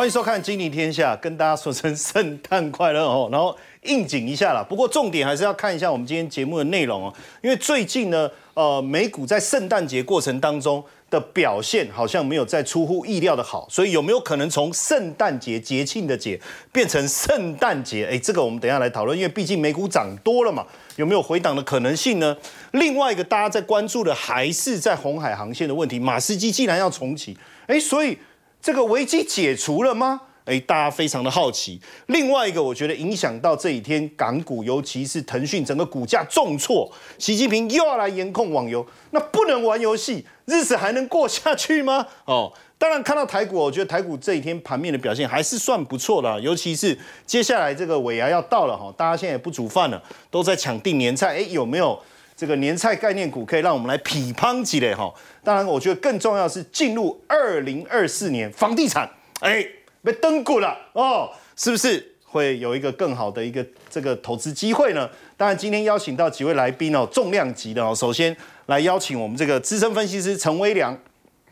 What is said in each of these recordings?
欢迎收看《金立天下》，跟大家说声圣诞快乐哦，然后应景一下啦。不过重点还是要看一下我们今天节目的内容哦，因为最近呢，呃，美股在圣诞节过程当中的表现好像没有在出乎意料的好，所以有没有可能从圣诞节节庆的节变成圣诞节？哎，这个我们等下来讨论，因为毕竟美股涨多了嘛，有没有回档的可能性呢？另外一个大家在关注的还是在红海航线的问题，马斯基既然要重启，哎，所以。这个危机解除了吗？哎，大家非常的好奇。另外一个，我觉得影响到这几天港股，尤其是腾讯整个股价重挫。习近平又要来严控网游，那不能玩游戏，日子还能过下去吗？哦，当然看到台股，我觉得台股这几天盘面的表现还是算不错的，尤其是接下来这个尾牙要到了哈，大家现在也不煮饭了，都在抢定年菜。哎，有没有？这个年菜概念股可以让我们来匹乓起来哈。当然，我觉得更重要是进入二零二四年，房地产哎被登股了哦，是不是会有一个更好的一个这个投资机会呢？当然，今天邀请到几位来宾哦，重量级的哦。首先来邀请我们这个资深分析师陈威良，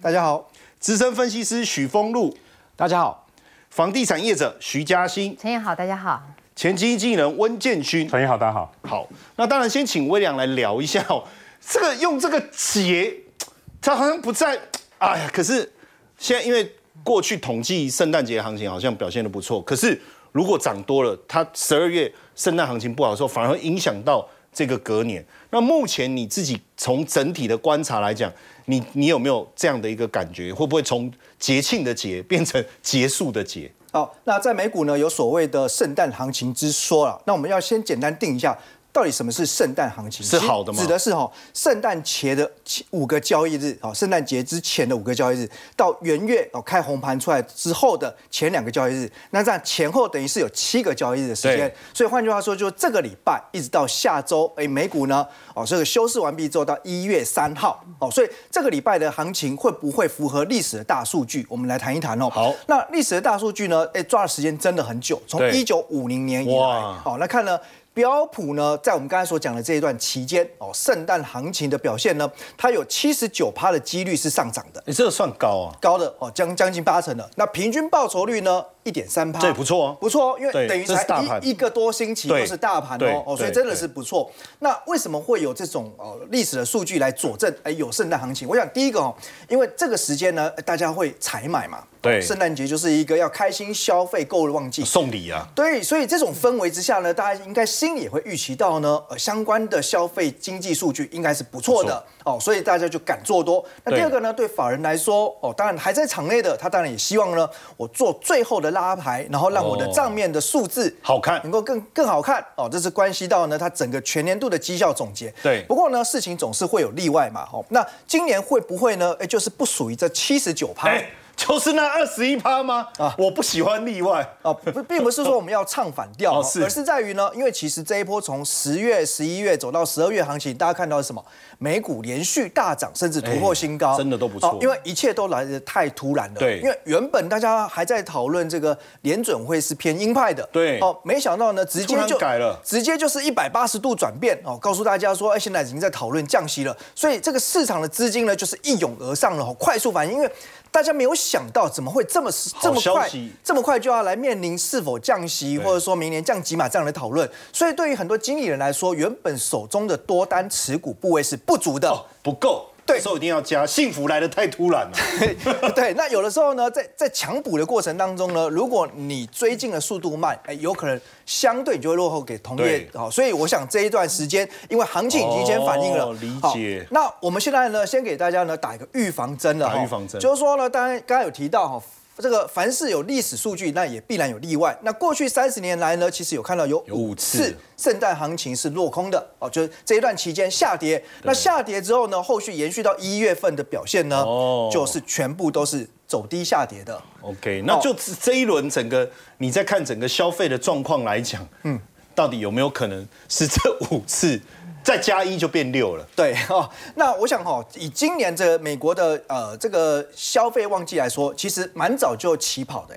大家好；资深分析师许峰路，大家好；房地产业者徐嘉欣，陈燕好，大家好。前基金经理人温建勋，陈毅好，大家好。好，那当然先请威良来聊一下哦。这个用这个节，他好像不在。哎呀，可是现在因为过去统计圣诞节行情好像表现的不错，可是如果涨多了，它十二月圣诞行情不好的时候，反而会影响到这个隔年。那目前你自己从整体的观察来讲，你你有没有这样的一个感觉？会不会从节庆的节变成结束的节？好，那在美股呢，有所谓的圣诞行情之说了。那我们要先简单定一下。到底什么是圣诞行情？是好的吗？指的是哈，圣诞节的五个交易日，哦，圣诞节之前的五个交易日，到元月哦开红盘出来之后的前两个交易日，那这样前后等于是有七个交易日的时间。所以换句话说，就这个礼拜一直到下周，哎，美股呢，哦，这个休市完毕之后到一月三号，哦，所以这个礼拜的行情会不会符合历史的大数据？我们来谈一谈哦。好，那历史的大数据呢？哎，抓的时间真的很久，从一九五零年以来，哦，那看呢。标普呢，在我们刚才所讲的这一段期间，哦，圣诞行情的表现呢，它有七十九趴的几率是上涨的。你这个算高啊，高的哦，将将近八成的。那平均报酬率呢，一点三趴，这也不错哦，不错哦，因为等于才一一个多星期都是大盘哦，哦，所以真的是不错。那为什么会有这种呃历史的数据来佐证？哎，有圣诞行情。我想第一个哦，因为这个时间呢，大家会采买嘛。对，圣诞节就是一个要开心消费购物旺季，送礼啊。对，所以这种氛围之下呢，大家应该心里也会预期到呢，呃，相关的消费经济数据应该是不错的哦，所以大家就敢做多。那第二个呢，对法人来说，哦，当然还在场内的，他当然也希望呢，我做最后的拉牌，然后让我的账面的数字好看，能够更更好看哦，这是关系到呢，它整个全年度的绩效总结。对，不过呢，事情总是会有例外嘛，哦，那今年会不会呢？哎，就是不属于这七十九趴。就是那二十一趴吗？啊，我不喜欢例外啊，不，并不是说我们要唱反调，而是在于呢，因为其实这一波从十月、十一月走到十二月行情，大家看到是什么？美股连续大涨，甚至突破新高，真的都不错。因为一切都来的太突然了。对，因为原本大家还在讨论这个联准会是偏鹰派的，对，哦，没想到呢，直接就改了，直接就是一百八十度转变哦，告诉大家说，哎，现在已经在讨论降息了，所以这个市场的资金呢，就是一涌而上了，快速反应，因为。大家没有想到怎么会这么这么快这么快就要来面临是否降息，或者说明年降几码这样的讨论。所以对于很多经理人来说，原本手中的多单持股部位是不足的，不够。对，时候一定要加，幸福来的太突然了。对，那有的时候呢，在在强补的过程当中呢，如果你追进的速度慢，哎，有可能相对你就会落后给同业。好，所以我想这一段时间，因为行情已经先反应了，理解。那我们现在呢，先给大家呢打一个预防针了。打预防针，就是说呢，当然刚才有提到哈。这个凡是有历史数据，那也必然有例外。那过去三十年来呢，其实有看到有五次圣诞行情是落空的哦，就是这一段期间下跌。那下跌之后呢，后续延续到一月份的表现呢，就是全部都是走低下跌的。OK，那就这一轮整个你在看整个消费的状况来讲，嗯，到底有没有可能是这五次？再加一就变六了。对 哦，那我想哈，以今年这美国的呃这个消费旺季来说，其实蛮早就起跑的。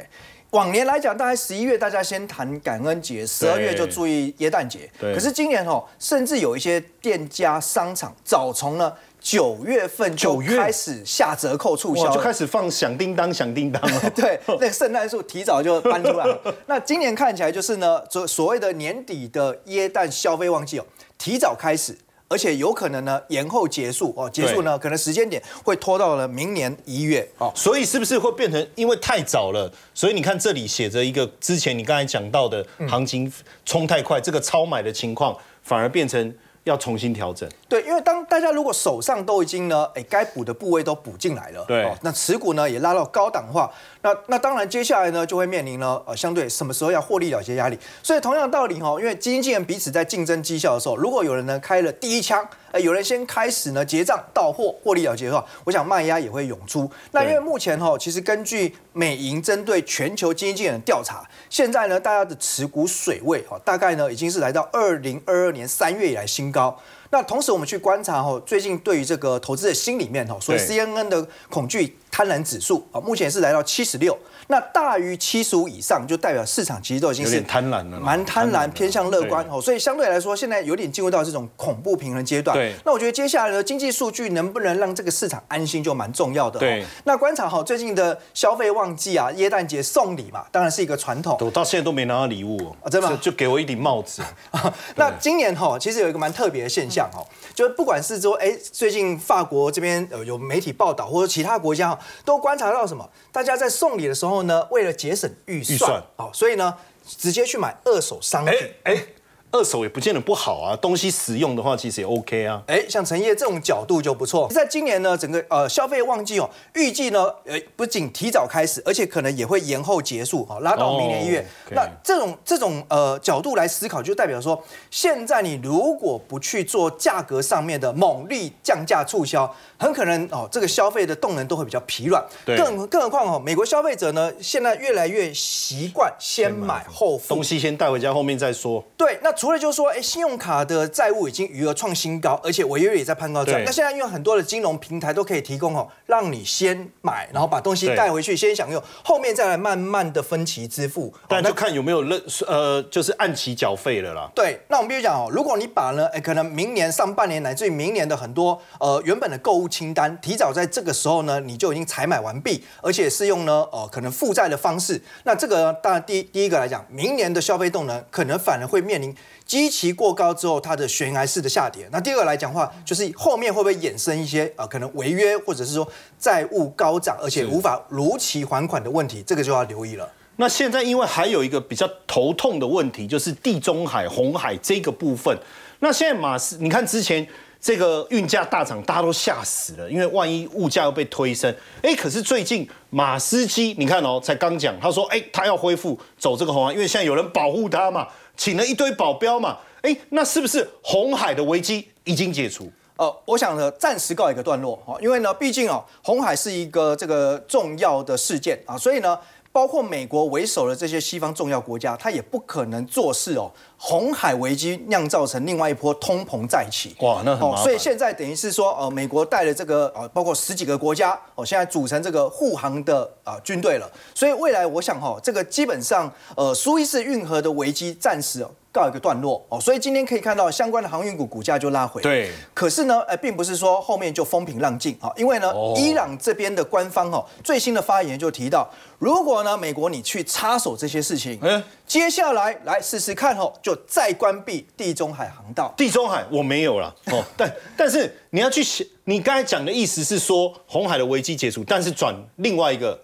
往年来讲，大概十一月大家先谈感恩节，十二月就注意耶诞节。对可是今年哦，甚至有一些店家、商场早从呢九月份就开始下折扣促销就开始放响叮当响叮当了。对，那个圣诞树提早就搬出来了。那今年看起来就是呢，所所谓的年底的耶诞消费旺季哦，提早开始。而且有可能呢延后结束哦，结束呢可能时间点会拖到了明年一月哦。所以是不是会变成因为太早了？所以你看这里写着一个之前你刚才讲到的行情冲太快，这个超买的情况反而变成要重新调整。对，因为当大家如果手上都已经呢，哎，该补的部位都补进来了，对哦，那持股呢也拉到高档化，那那当然接下来呢就会面临了呃相对什么时候要获利了结压力。所以同样的道理哈、因为基金经理人彼此在竞争绩效的时候，如果有人呢开了第一枪，呃，有人先开始呢结账到货获利了结的话，我想卖压也会涌出。那因为目前哈、其实根据美银针对全球基金经理人的调查，现在呢大家的持股水位哈、大概呢已经是来到二零二二年三月以来新高。那同时我们去观察哈，最近对于这个投资的心里面哈，所以 CNN 的恐惧贪婪指数啊，目前是来到七十六，那大于七十五以上，就代表市场其实都已经是有点贪婪了啦蛮贪婪，偏向乐观哦，所以相对来说，现在有点进入到这种恐怖平衡阶段。对那我觉得接下来的，经济数据能不能让这个市场安心，就蛮重要的、哦。对，那观察好最近的消费旺季啊，耶诞节送礼嘛，当然是一个传统。我到现在都没拿到礼物哦啊真的吗就就给我一顶帽子。那今年哈，其实有一个蛮特别的现象哈，就是不管是说，哎，最近法国这边呃有媒体报道，或者其他国家哈，都观察到什么？大家在送礼的时候呢，为了节省预算，预算哦，所以呢，直接去买二手商品哎。哎，二手也不见得不好啊，东西实用的话其实也 OK 啊。哎，像陈烨这种角度就不错。在今年呢，整个呃消费旺季哦，预计呢，呃不仅提早开始，而且可能也会延后结束，哈、拉到明年一月。那这种这种呃角度来思考，就代表说，现在你如果不去做价格上面的猛力降价促销，很可能哦这个消费的动能都会比较疲软。对更更何况哦，美国消费者呢，现在越来越习惯先买后付东。西先带回家，后面再说。对，那除了就是说，哎，信用卡的债务已经余额创新高，而且违约率也在攀高之外，那现在因为很多的金融平台都可以提供哦，让你先买，然后把东西对带回去，先享用，后面再来慢慢的分期支付。哦但就看有没有认呃，就是按期缴费了啦。对，那我们必须讲哦，如果你把呢，哎，可能明年上半年乃至于明年的很多呃原本的购物清单，提早在这个时候呢，你就已经采买完毕，而且是用呢呃可能负债的方式，那这个当然第一第一个来讲，明年的消费动能可能反而会面临基期过高之后它的悬崖式的下跌。那第二个来讲的话，就是后面会不会衍生一些呃可能违约或者是说债务高涨，而且无法如期还款的问题，这个就要留意了。那现在因为还有一个比较头痛的问题，就是地中海、红海这个部分。那现在马斯，你看之前这个运价大涨，大家都吓死了，因为万一物价又被推升。哎，可是最近马斯基，你看哦，才刚讲，他说，哎，他要恢复走这个红海，因为现在有人保护他嘛，请了一堆保镖嘛。哎，那是不是红海的危机已经解除？呃，我想呢，暂时告一个段落哈，因为呢，毕竟啊，红海是一个这个重要的事件啊，所以呢，包括美国为首的这些西方重要国家，他也不可能做事哦，红海危机酿造成另外一波通膨再起。哇，那很。所以现在等于是说，呃，美国带了这个呃，包括十几个国家哦，现在组成这个护航的啊、军队了。所以未来我想哈、这个基本上呃，苏伊士运河的危机暂时、哦、告一个段落哦。所以今天可以看到相关的航运股股价就拉回。对可是呢，呃，并不是说后面就风平浪静啊，因为呢，哦伊朗这边的官方哦最新的发言就提到，如果呢美国你去插手这些事情，嗯接下来来试试看哦，就再关闭地中海航道。地中海我没有了哦，但但是你要去想，你刚才讲的意思是说红海的危机解除，但是转另外一个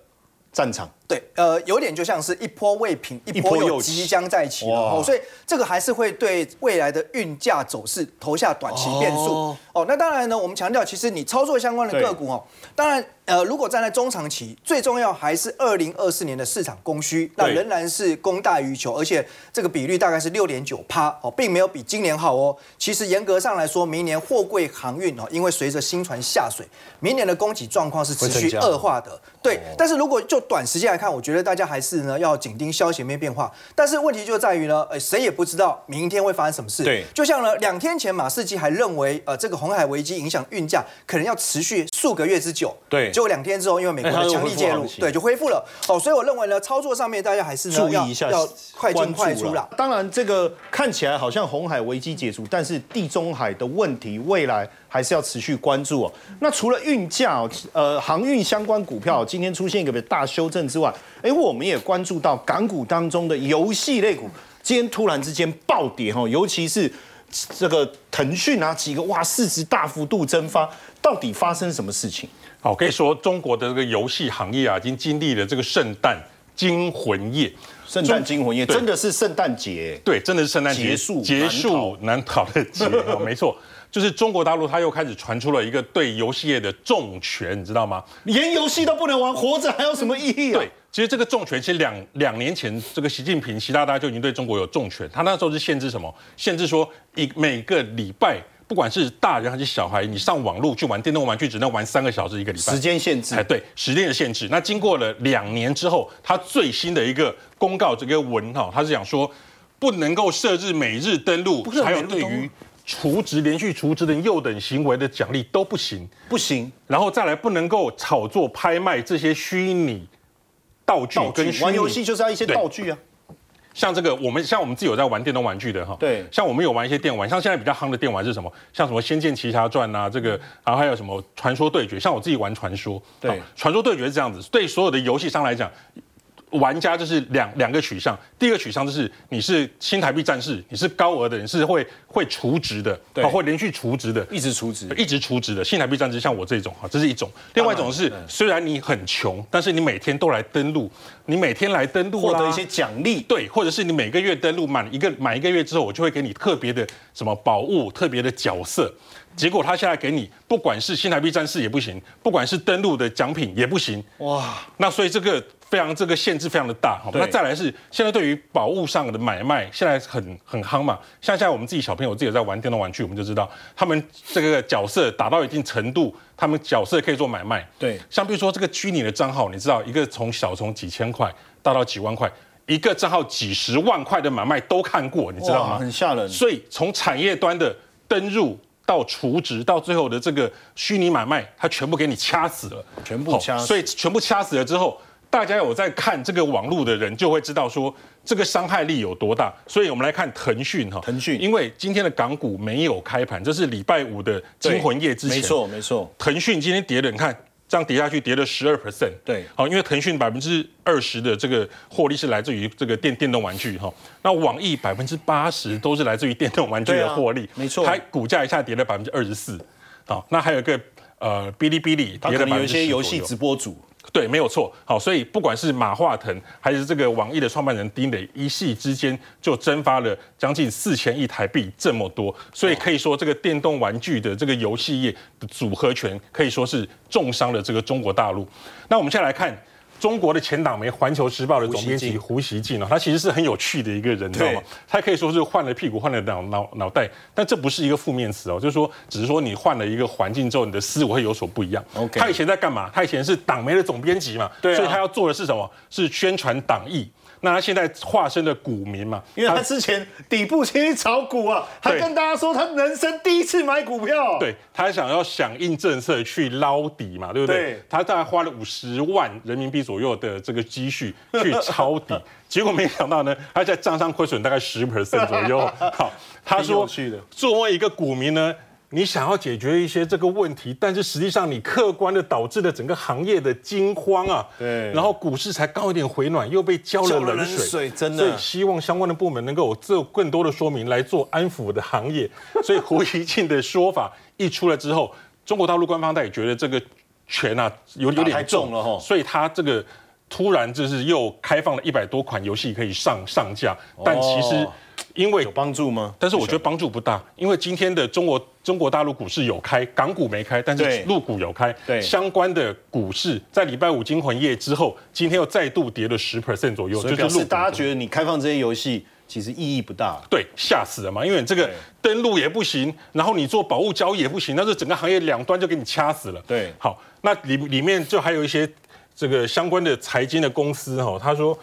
战场。对，呃，有点就像是一波未平，一波又起。即将再起了哇。哦，所以这个还是会对未来的运价走势投下短期变数。哦。哦那当然呢，我们强调，其实你操作相关的个股哦，当然呃，如果站在中长期，最重要还是二零二四年的市场供需，那仍然是供大于求，而且这个比率大概是六点九趴哦，并没有比今年好哦。其实严格上来说，明年货柜航运哦，因为随着新船下水，明年的供给状况是持续恶化的。对，但是如果就短时间来来看，我觉得大家还是呢要紧盯消息面变化。但是问题就在于呢，呃，谁也不知道明天会发生什么事。对，就像呢，两天前马士基还认为，呃，这个红海危机影响运价可能要持续数个月之久。对，结果两天之后，因为美国的强力介入，对，就恢复了。哦，所以我认为呢，操作上面大家还是注意一下，要快进快出啦。当然，这个看起来好像红海危机解除，但是地中海的问题未来还是要持续关注哦。那除了运价，呃，航运相关股票今天出现一个大修正之外，哎，我们也关注到港股当中的游戏类股，今天突然之间暴跌哈，尤其是这个腾讯啊，几个哇市值大幅度蒸发，到底发生什么事情？好，可以说中国的这个游戏行业啊，已经经历了这个圣诞惊魂夜。圣诞惊魂夜真的是圣诞节，对，真的是圣诞节结束结束难逃的节，没错，就是中国大陆，它又开始传出了一个对游戏业的重拳，你知道吗？连游戏都不能玩，活着还有什么意义啊？对，其实这个重拳，其实两两年前，这个习近平习大大就已经对中国有重拳，他那时候是限制什么？限制说一每个礼拜。不管是大人还是小孩，你上网络去玩电动玩具，只能玩三个小时一个礼拜。时间限制。哎，对，时间的限制。那经过了两年之后，他最新的一个公告，这个文哈，他是讲说，不能够设置每日登录，还有对于储值连续除值的诱等行为的奖励都不行，不行。然后再来，不能够炒作拍卖这些虚拟道具跟玩游戏就是要一些道具啊。像这个，我们像我们自己有在玩电动玩具的哈，对，像我们有玩一些电玩，像现在比较夯的电玩是什么？像什么《仙剑奇侠传》呐，这个，然后还有什么《传说对决》？像我自己玩《传说》，对，《传说对决》是这样子，对所有的游戏商来讲。玩家就是两两个取向，第一个取向就是你是新台币战士，你是高额的，你是会会储值的，对，会连续储值的，一直储值，一直储值的新台币战士，像我这种哈，这是一种。另外一种是，虽然你很穷，但是你每天都来登录，你每天来登录获得一些奖励，对，或者是你每个月登录满一个满一个月之后，我就会给你特别的什么宝物、特别的角色。结果他现在给你，不管是新台币战士也不行，不管是登录的奖品也不行。哇，那所以这个。非常这个限制非常的大，好，那再来是现在对于宝物上的买卖，现在很很夯嘛。像现在我们自己小朋友自己在玩电动玩具，我们就知道他们这个角色打到一定程度，他们角色可以做买卖。对，像比如说这个虚拟的账号，你知道一个从小从几千块大到几万块，一个账号几十万块的买卖都看过，你知道吗？很吓人。所以从产业端的登入到储值到最后的这个虚拟买卖，它全部给你掐死了，全部掐。所以全部掐死了之后。大家有在看这个网络的人就会知道说这个伤害力有多大，所以我们来看腾讯哈，腾讯，因为今天的港股没有开盘，这是礼拜五的惊魂夜之前，没错没错。腾讯今天跌了，你看这样跌下去跌了十二 percent，对，好，因为腾讯百分之二十的这个获利是来自于这个电电动玩具哈，那网易百分之八十都是来自于电动玩具的获利，没错，它股价一下跌了百分之二十四，好，那还有一个呃哔哩哔哩跌了百分之有一些游戏直播主。对，没有错。好，所以不管是马化腾还是这个网易的创办人丁磊，一夕之间就蒸发了将近四千亿台币这么多，所以可以说这个电动玩具的这个游戏业的组合拳可以说是重伤了这个中国大陆。那我们现在来看。中国的前党媒《环球时报》的总编辑胡锡进啊，他其实是很有趣的一个人，知道吗？他可以说是换了屁股换了脑脑脑袋，但这不是一个负面词哦，就是说，只是说你换了一个环境之后，你的思维会有所不一样。他以前在干嘛？他以前是党媒的总编辑嘛，所以他要做的是什么？是宣传党意。那他现在化身的股民嘛，因为他之前底部先去炒股啊，还跟大家说他人生第一次买股票，对他想要响应政策去捞底嘛，对不对？他大概花了五十万人民币左右的这个积蓄去抄底，结果没想到呢，他在账上亏损大概十 percent 左右。好，他说作为一个股民呢。你想要解决一些这个问题，但是实际上你客观的导致了整个行业的惊慌啊，对，然后股市才刚一点回暖，又被浇了冷水，真的。所以希望相关的部门能够做更多的说明来做安抚的行业。所以胡锡进的说法一出来之后，中国大陆官方他也觉得这个权啊有有点重了哈，所以他这个突然就是又开放了一百多款游戏可以上上架，但其实。因为有帮助吗？但是我觉得帮助不大，因为今天的中国中国大陆股市有开，港股没开，但是陆股有开。对，相关的股市在礼拜五惊魂夜之后，今天又再度跌了十 percent 左右，就表示大家觉得你开放这些游戏其实意义不大。对，吓死了嘛！因为这个登录也不行，然后你做宝物交易也不行，那这整个行业两端就给你掐死了。对，好，那里里面就还有一些。这个相关的财经的公司哈，他说。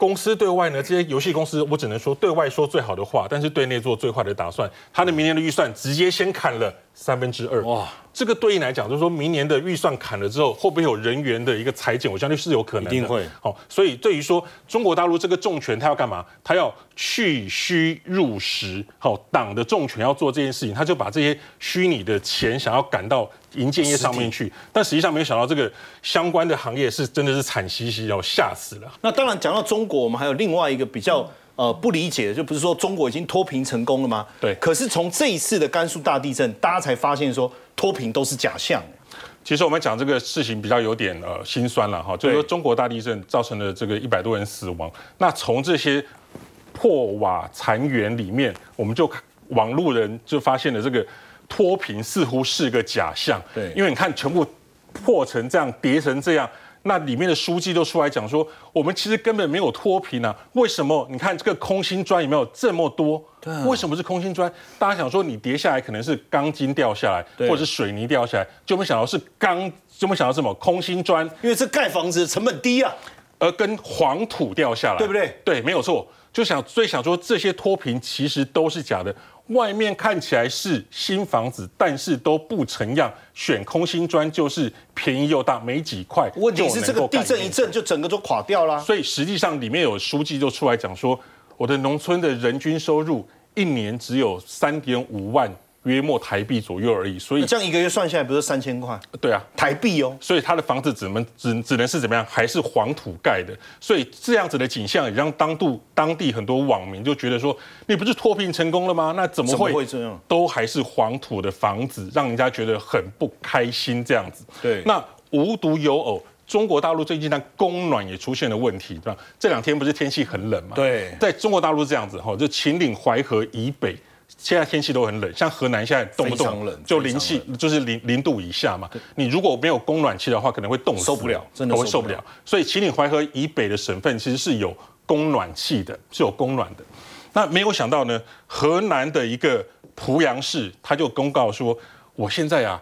公司对外呢，这些游戏公司，我只能说对外说最好的话，但是对内做最坏的打算。他的明年的预算直接先砍了三分之二。哇！这个对应来讲，就是说明年的预算砍了之后，会不会有人员的一个裁减？我相信是有可能的。一定会。好，所以对于说中国大陆这个重拳，他要干嘛？他要去虚入实。好，党的重拳要做这件事情，他就把这些虚拟的钱想要赶到银建业上面去。但实际上没有想到，这个相关的行业是真的是惨兮兮，要吓死了。那当然讲到中国，我们还有另外一个比较。呃，不理解的就不是说中国已经脱贫成功了吗？对。可是从这一次的甘肃大地震，大家才发现说脱贫都是假象。其实我们讲这个事情比较有点呃心酸了哈，就是说中国大地震造成了这个一百多人死亡。那从这些破瓦残垣里面，我们就网路人就发现了这个脱贫似乎是个假象。对。因为你看全部破成这样，叠成这样。那里面的书记都出来讲说，我们其实根本没有脱贫啊！为什么？你看这个空心砖有没有这么多？对，为什么是空心砖？大家想说你跌下来可能是钢筋掉下来，或者是水泥掉下来，就没想到是钢，就没想到什么空心砖？因为这盖房子成本低啊，而跟黄土掉下来，对不对？对，没有错。就想最想说这些脱贫其实都是假的。外面看起来是新房子，但是都不成样。选空心砖就是便宜又大，没几块。问题是这个地震一震就整个都垮掉了。所以实际上里面有书记就出来讲说，我的农村的人均收入一年只有三点五万。约莫台币左右而已，所以这样一个月算下来不是三千块？对啊，台币哦。所以他的房子只能只只能是怎么样？还是黄土盖的。所以这样子的景象也让当地当地很多网民就觉得说，你不是脱贫成功了吗？那怎么会这样？都还是黄土的房子，让人家觉得很不开心。这样子，对。那无独有偶，中国大陆最近它供暖也出现了问题，对吧？这两天不是天气很冷嘛？对。在中国大陆这样子哈，就秦岭淮河以北。现在天气都很冷，像河南现在动不动就零气，就是零零度以下嘛。你如果没有供暖气的话，可能会冻死，受不了，真的会受不了。所以秦岭淮河以北的省份其实是有供暖气的，是有供暖的。那没有想到呢，河南的一个濮阳市，他就公告说，我现在啊，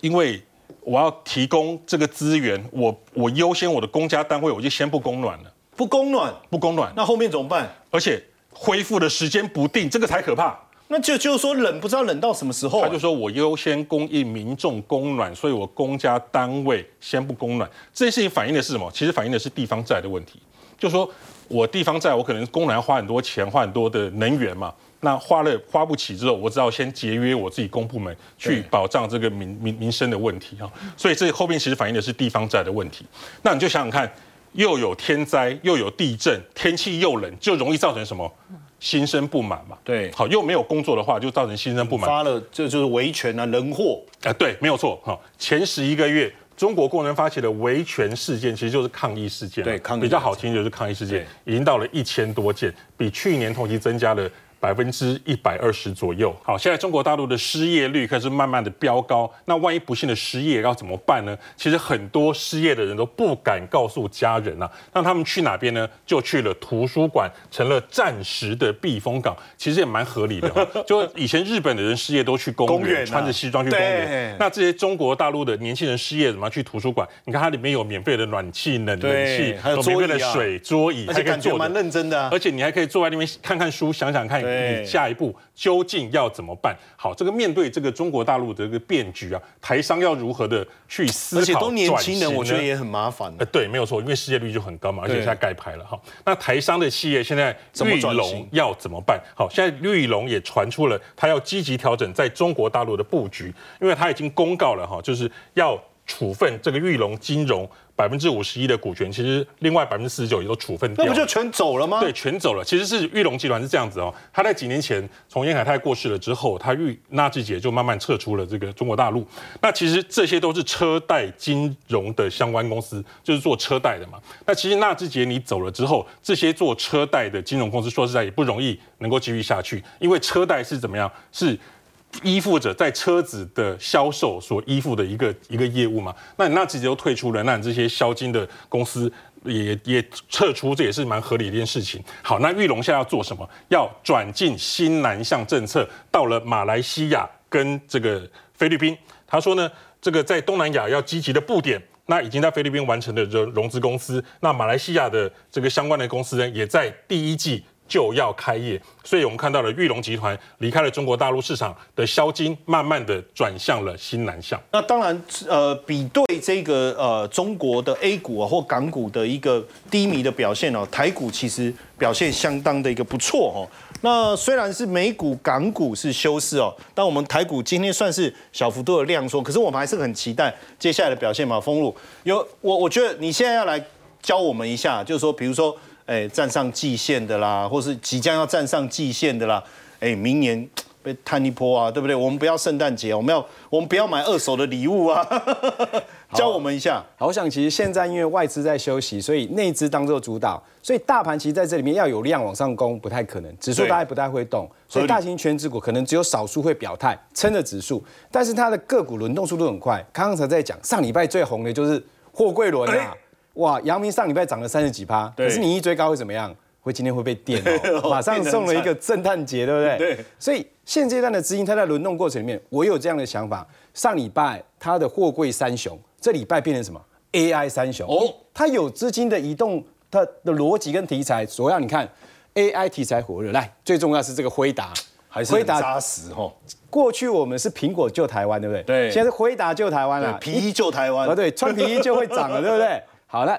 因为我要提供这个资源，我我优先我的公家单位，我就先不供暖了，不供暖，不供暖，那后面怎么办？而且恢复的时间不定，这个才可怕。那就就是说冷不知道冷到什么时候。他就说我优先供应民众供暖，所以我公家单位先不供暖。这件事情反映的是什么？其实反映的是地方债的问题。就说我地方债，我可能供暖要花很多钱，花很多的能源嘛。那花了花不起之后，我只要先节约我自己公部门，去保障这个民民民生的问题哈。所以这后面其实反映的是地方债的问题。那你就想想看，又有天灾，又有地震，天气又冷，就容易造成什么？心生不满嘛？对，好，又没有工作的话，就造成心生不满。发了，这就是维权啊，人祸啊，对，没有错。好，前十一个月，中国工人发起的维权事件，其实就是抗议事件。对，抗议比较好听就是抗议事件，已经到了一千多件，比去年同期增加了。百分之一百二十左右。好，现在中国大陆的失业率开始慢慢的飙高。那万一不幸的失业要怎么办呢？其实很多失业的人都不敢告诉家人啊。那他们去哪边呢？就去了图书馆，成了暂时的避风港。其实也蛮合理的。就以前日本的人失业都去公园，穿着西装去公园。那这些中国大陆的年轻人失业怎么去图书馆？你看它里面有免费的暖气、冷冷气，还有免费的水、桌椅，而且感觉蛮认真的。而且你还可以坐在那边看看书，想想看。你下一步究竟要怎么办？好，这个面对这个中国大陆的这个变局啊，台商要如何的去思考？而且都年轻人，我觉得也很麻烦。呃，对，没有错，因为失业率就很高嘛，而且现在盖牌了哈。那台商的企业现在绿龙要怎么办？好，现在绿龙也传出了，他要积极调整在中国大陆的布局，因为他已经公告了哈，就是要处分这个玉龙金融。百分之五十一的股权，其实另外百分之四十九也都处分掉，那不就全走了吗？对，全走了。其实是玉龙集团是这样子哦，他在几年前从严海泰过世了之后，他玉纳智捷就慢慢撤出了这个中国大陆。那其实这些都是车贷金融的相关公司，就是做车贷的嘛。那其实纳智捷你走了之后，这些做车贷的金融公司说实在也不容易能够继续下去，因为车贷是怎么样是。依附着在车子的销售所依附的一个一个业务嘛，那你那直接就退出了，那你这些销金的公司也也撤出，这也是蛮合理的一件事情。好，那玉龙现在要做什么？要转进新南向政策，到了马来西亚跟这个菲律宾，他说呢，这个在东南亚要积极的布点。那已经在菲律宾完成的融融资公司，那马来西亚的这个相关的公司呢，也在第一季。就要开业，所以我们看到了玉龙集团离开了中国大陆市场的销金，慢慢的转向了新南向。那当然，呃，比对这个呃中国的 A 股啊或港股的一个低迷的表现哦，台股其实表现相当的一个不错哦。那虽然是美股、港股是休市哦，但我们台股今天算是小幅度的量缩，可是我们还是很期待接下来的表现嘛。封路有我，我觉得你现在要来教我们一下，就是说，比如说。哎，站上季线的啦，或是即将要站上季线的啦，哎，明年 被探一波啊，对不对？我们不要圣诞节，我们要我们不要买二手的礼物啊，教我们一下。好，我想其实现在因为外资在休息，所以内资当做主导，所以大盘其实在这里面要有量往上攻不太可能，指数大概不太会动，所以大型全指股可能只有少数会表态撑着指数，但是它的个股轮动速度很快。刚刚才在讲上礼拜最红的就是货柜轮啊。哇，阳明上礼拜涨了三十几趴，可是你一追高会怎么样？会今天会被电哦，马上送了一个圣诞节，对不对？对。所以现阶段的资金，它在轮动过程里面，我有这样的想法。上礼拜它的货柜三雄，这礼拜变成什么？AI 三雄哦，它有资金的移动，它的逻辑跟题材，主要你看 AI 题材火热。来，最重要是这个辉达，还是辉达扎实哦。过去我们是苹果救台湾，对不对？对。现在是辉达救台湾了，皮衣救台湾。啊，对，穿皮衣就会涨了，对不对？好了，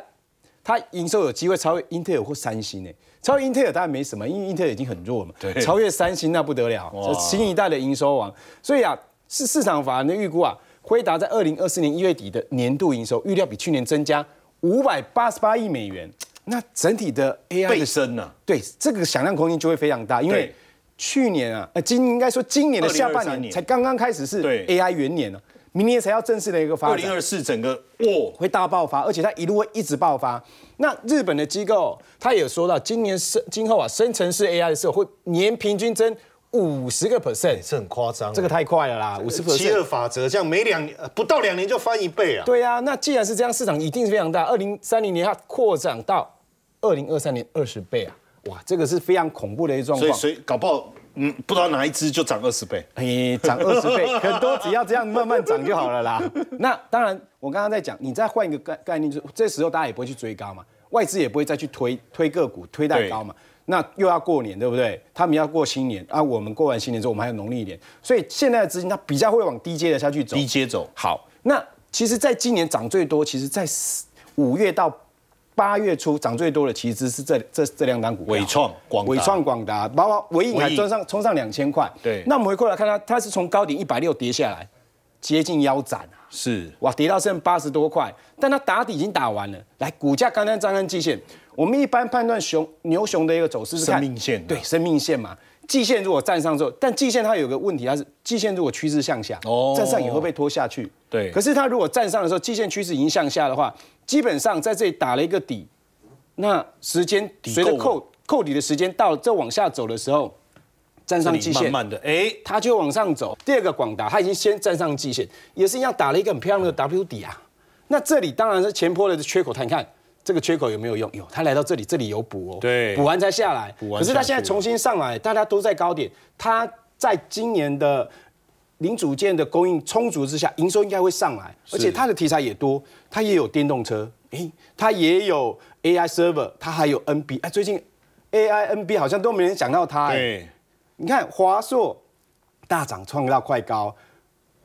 它营收有机会超越英特尔或三星呢，超越英特尔当然没什么，因为英特尔已经很弱嘛。对，超越三星那不得了，新一代的营收王。所以啊，是市场法人的预估啊，辉达在二零二四年一月底的年度营收预料比去年增加五百八十八亿美元。那整体的 AI 倍升呢？对，这个想象空间就会非常大，因为去年啊，呃，今应该说今年的下半年才刚刚开始是 AI 元年呢。明年才要正式的一个发展，二零二四整个哦会大爆发，而且它一路会一直爆发。那日本的机构他也说到，今年生今后啊，生成式 AI 的时候会年平均增五十个 percent，这很夸张，这个太快了啦，五十 percent。七二法则这样每两不到两年就翻一倍啊？对啊，那既然是这样，市场一定是非常大。二零三零年它扩展到二零二三年二十倍啊，哇，这个是非常恐怖的一状况。所以，所以搞不好。嗯，不知道哪一只就涨二十倍，哎，涨二十倍，很多只要这样慢慢涨就好了啦。那当然，我刚刚在讲，你再换一个概概念，就这时候大家也不会去追高嘛，外资也不会再去推推个股推蛋高嘛。那又要过年，对不对？他们要过新年啊，我们过完新年之后，我们还有农历年，所以现在的资金它比较会往低阶的下去走，低阶走。好，那其实在今年涨最多，其实在五月到。八月初涨最多的其实是这这这两档股票，伟创、广伟创、广达，包括伟影还冲上冲上两千块。对，那我们回过来看它，它是从高点一百六跌下来，接近腰斩啊。是，哇，跌到剩八十多块，但它打底已经打完了。来，股价刚刚站上季线，我们一般判断熊牛熊的一个走势是生命线，对，生命线嘛。季线如果站上之后，但季线它有个问题，它是季线如果趋势向下，哦，站上也会被拖下去。对，可是它如果站上的时候，季线趋势已经向下的话。基本上在这里打了一个底，那时间随着扣扣底的时间到了，再往下走的时候，站上季线，慢慢的，哎，它就往上走。第二个广达，它已经先站上季线，也是一样打了一个很漂亮的 W 底啊。那这里当然是前坡的缺口，它你看这个缺口有没有用？有，它来到这里，这里有补哦，对，补完才下来。可是它现在重新上来，大家都在高点，它在今年的零组件的供应充足之下，营收应该会上来，而且它的题材也多。它也有电动车，诶，它也有 AI server，它还有 NB，哎，最近 AI NB 好像都没人讲到它，哎，你看华硕大涨创到快高，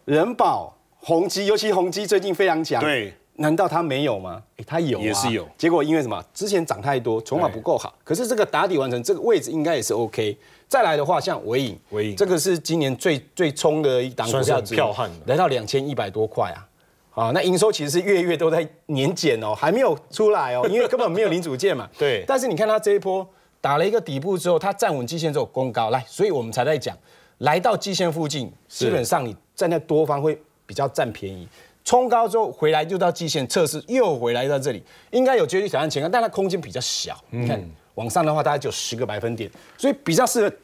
人保、宏基，尤其宏基最近非常强，对，难道它没有吗？哎，它有，也是有，结果因为什么？之前涨太多，筹码不够好，可是这个打底完成，这个位置应该也是 OK。再来的话，像伟影，伟影这个是今年最最冲的一档股票，票悍，来到两千一百多块啊。啊，那营收其实是月月都在年减哦，还没有出来哦，因为根本没有零组件嘛。对。但是你看它这一波打了一个底部之后，它站稳季线之后攻高来，所以我们才在讲，来到季线附近，基本上你站在多方会比较占便宜。冲高之后回来就到季线测试，又回来到这里，应该有绝对挑战前高，但它空间比较小。你看往上的话，大概就十个百分点，所以比较适合。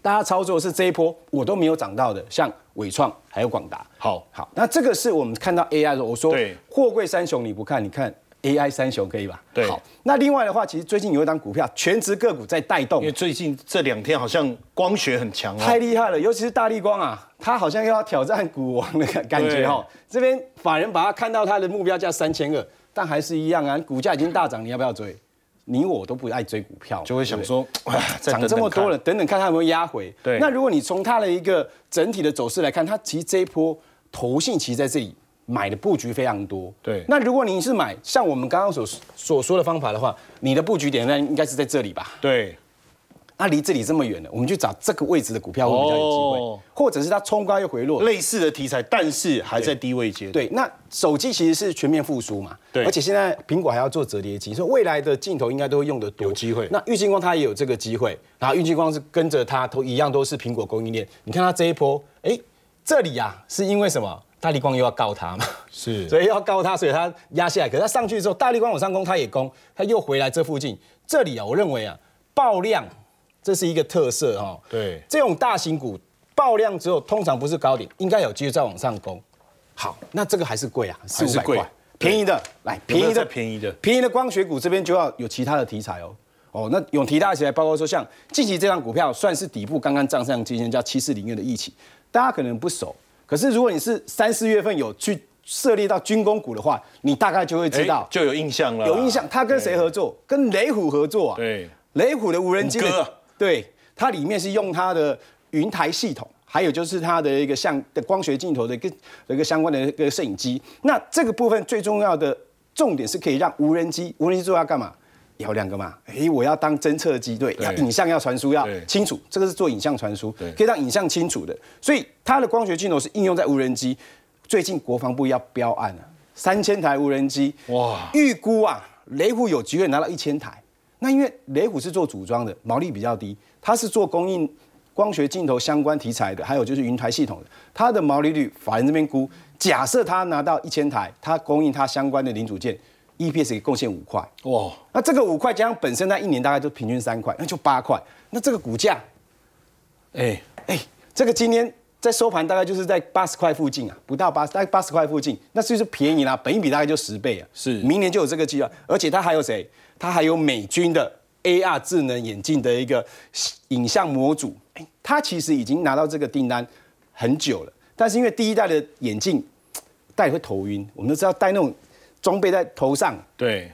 大家操作是这一波我都没有涨到的，像伟创还有广达。好，好，那这个是我们看到 AI 的。我说货柜三雄你不看，你看 AI 三雄可以吧？对好，那另外的话，其实最近有一档股票，全职个股在带动因为，最近这两天好像光学很强太哦。厉害了，尤其是大力光啊，它好像又要挑战股王的感感觉哦。这边法人把它看到它的目标价三千二，但还是一样啊，股价已经大涨，你要不要追？你我都不爱追股票，就会想说，涨这么多了，等等看它有没有压回。对那如果你从它的一个整体的走势来看，它其实这一波投信其实在这里买的布局非常多。对那如果你是买像我们刚刚所所说的方法的话，你的布局点那应该是在这里吧？对，那离这里这么远了，我们去找这个位置的股票会比较有机会，哦或者是它冲高又回落。类似的题材，但是还在低位阶段。对，那手机其实是全面复苏嘛，对而且现在苹果还要做折叠机，所以未来的镜头应该都会用得多，有机会那玉金光它也有这个机会，然后玉金光是跟着它都一样都是苹果供应链，你看它这一波，哎，这里呀、是因为什么？大力光又要告他嘛，是 所以要告他，所以他压下来。可是他上去之后，大力光往上攻，他也攻，他又回来这附近。这里啊，我认为啊，爆量这是一个特色哈、哦。对这种大型股爆量之后，通常不是高点，应该有机会再往上攻。好，那这个还是贵啊，四五百块，便宜的来，便宜的再便宜的便宜的光学股这边就要有其他的题材哦。哦，那有提大起来，包括说像近期这张股票算是底部刚刚站上今天叫七四零月的一起，大家可能不熟，可是如果你是三四月份有去涉猎到军工股的话，你大概就会知道哎，就有印象了。有印象，他跟谁合作？跟雷虎合作啊。对，雷虎的无人机哥啊对，它里面是用它的云台系统，还有就是它的一个像的光学镜头的一个一个相关的一个摄影机。那这个部分最重要的重点是可以让无人机，无人机最后要干嘛？有两个嘛，诶，我要当侦测机，对，对。要影像要传输要清楚，这个是做影像传输，可以让影像清楚的。所以它的光学镜头是应用在无人机。最近国防部要标案了，三千台无人机，哇。预估啊，雷虎有机会拿到一千台。那因为雷虎是做组装的，毛利比较低，它是做供应光学镜头相关题材的，还有就是云台系统的，它的毛利率法人这边估，假设它拿到一千台，它供应它相关的零组件，EPS 给贡献五块。哇，那这个五块加上本身它一年大概就平均三块，那就八块。那这个股价，哎，哎，这个今天在收盘大概就是在八十块附近啊，不到八十，大概八十块附近，那是不是便宜啦？本一比大概就十倍啊。是明年就有这个计划，而且它还有谁？它还有美军的 AR 智能眼镜的一个影像模组，哎，它其实已经拿到这个订单很久了，但是因为第一代的眼镜戴会头晕，我们都知道戴那种装备在头上，对，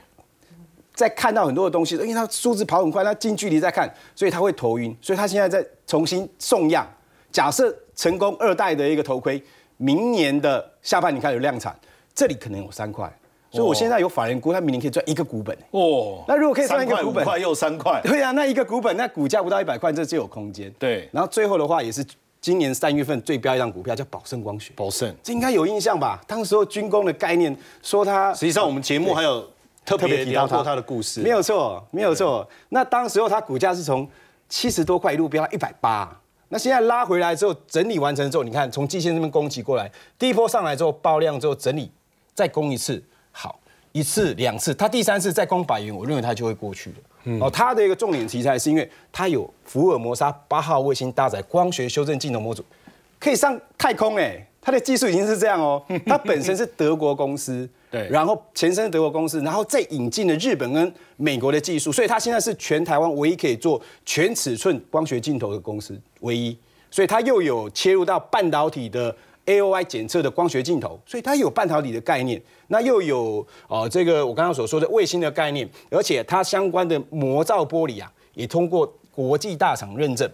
在看到很多的东西，因为他数字跑很快，他近距离在看，所以他会头晕，所以他现在在重新送样。假设成功二代的一个头盔，明年的下半年开始量产，这里可能有三块，所以我现在有法人估，他明年可以赚一个股本。哦，那如果可以赚一个股本三块又三块，对啊，那一个股本，那股价不到一百块，这就有空间。对然后最后的话，也是今年三月份最标一张股票叫宝盛光学，宝盛。这应该有印象吧？当时候军工的概念，说它实际上我们节目还有特别提到聊过它的故事，没有错，没有错。那当时候它股价是从七十多块一路飙到一百八，那现在拉回来之后，整理完成之后，你看从季线这边攻击过来，第一波上来之后爆量之后整理，再攻一次，好，一次两次，它第三次再攻百元，我认为它就会过去了。哦，它的一个重点题材是因为它有福尔摩沙八号卫星搭载光学修正镜头模组，可以上太空哎、它的技术已经是这样哦，它本身是德国公司，对。然后前身是德国公司，然后再引进了日本跟美国的技术，所以它现在是全台湾唯一可以做全尺寸光学镜头的公司，唯一，所以它又有切入到半导体的 AOI 检测的光学镜头，所以它有半导体的概念，那又有哦这个我刚刚所说的卫星的概念，而且它相关的模造玻璃啊，也通过国际大厂认证。